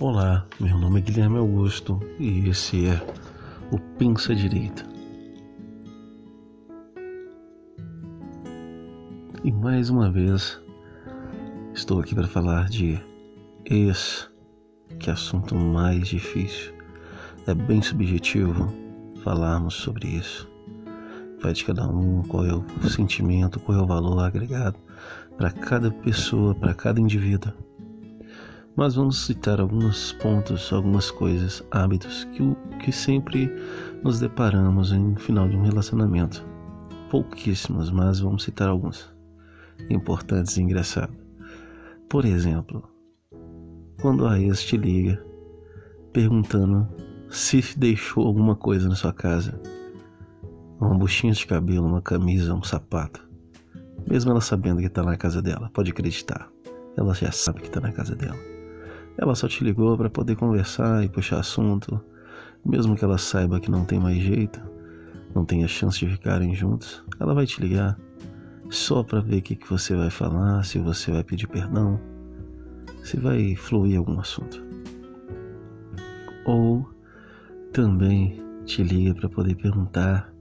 Olá, meu nome é Guilherme Augusto e esse é o Pensa Direita. E mais uma vez estou aqui para falar de ex, que assunto mais difícil. É bem subjetivo falarmos sobre isso. Vai de cada um, qual é o sentimento, qual é o valor agregado para cada pessoa, para cada indivíduo mas vamos citar alguns pontos, algumas coisas, hábitos que, que sempre nos deparamos em final de um relacionamento. Pouquíssimos, mas vamos citar alguns importantes e engraçados. Por exemplo, quando a ex te liga perguntando se deixou alguma coisa na sua casa, uma buchinha de cabelo, uma camisa, um sapato, mesmo ela sabendo que está na casa dela, pode acreditar, ela já sabe que está na casa dela. Ela só te ligou para poder conversar e puxar assunto, mesmo que ela saiba que não tem mais jeito, não tenha chance de ficarem juntos, ela vai te ligar só para ver o que, que você vai falar, se você vai pedir perdão, se vai fluir algum assunto. Ou também te liga para poder perguntar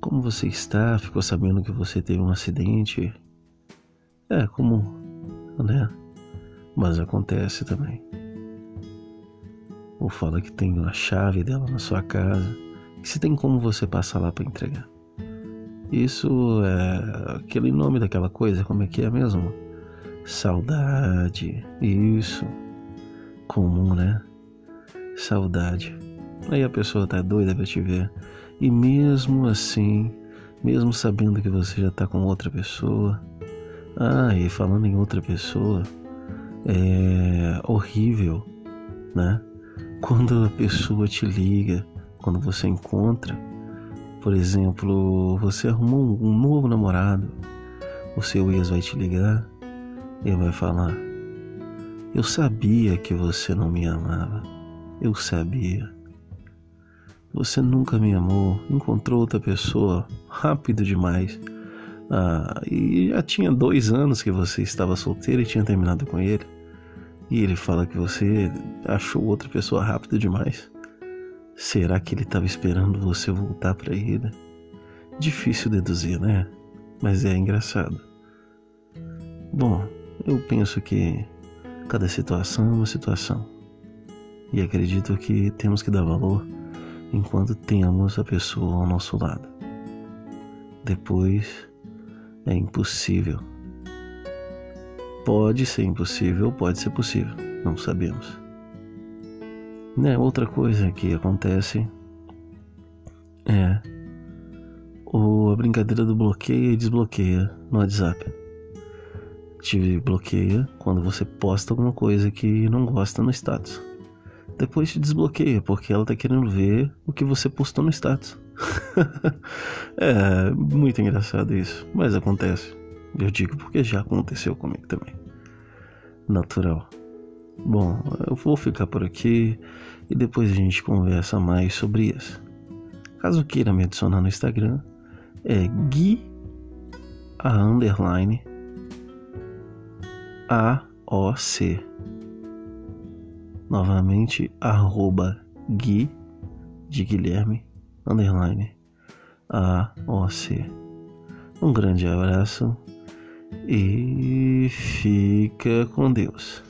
como você está, ficou sabendo que você teve um acidente. É como, né? Mas acontece também. Ou fala que tem a chave dela na sua casa, que se tem como você passar lá para entregar. Isso é aquele nome daquela coisa, como é que é mesmo? Saudade. Isso. Comum, né? Saudade. Aí a pessoa tá doida pra te ver. E mesmo assim, mesmo sabendo que você já tá com outra pessoa. Ah, e falando em outra pessoa, é horrível, né? Quando a pessoa te liga, quando você encontra, por exemplo, você arrumou um novo namorado, o seu ex vai te ligar e vai falar: Eu sabia que você não me amava, eu sabia. Você nunca me amou, encontrou outra pessoa rápido demais. Ah, e já tinha dois anos que você estava solteiro e tinha terminado com ele e ele fala que você achou outra pessoa rápido demais. Será que ele estava esperando você voltar para ele? Difícil deduzir, né? Mas é engraçado. Bom, eu penso que cada situação é uma situação. E acredito que temos que dar valor enquanto temos a pessoa ao nosso lado. Depois é impossível Pode ser impossível, pode ser possível, não sabemos. Né? Outra coisa que acontece é o, a brincadeira do bloqueia e desbloqueia no WhatsApp. Te bloqueia quando você posta alguma coisa que não gosta no status. Depois te desbloqueia porque ela tá querendo ver o que você postou no status. é muito engraçado isso, mas acontece. Eu digo porque já aconteceu comigo também. Natural. Bom, eu vou ficar por aqui e depois a gente conversa mais sobre isso. Caso queira me adicionar no Instagram, é Gui a underline A O C. Novamente arroba Gui de Guilherme underline A O C. Um grande abraço e fica com Deus.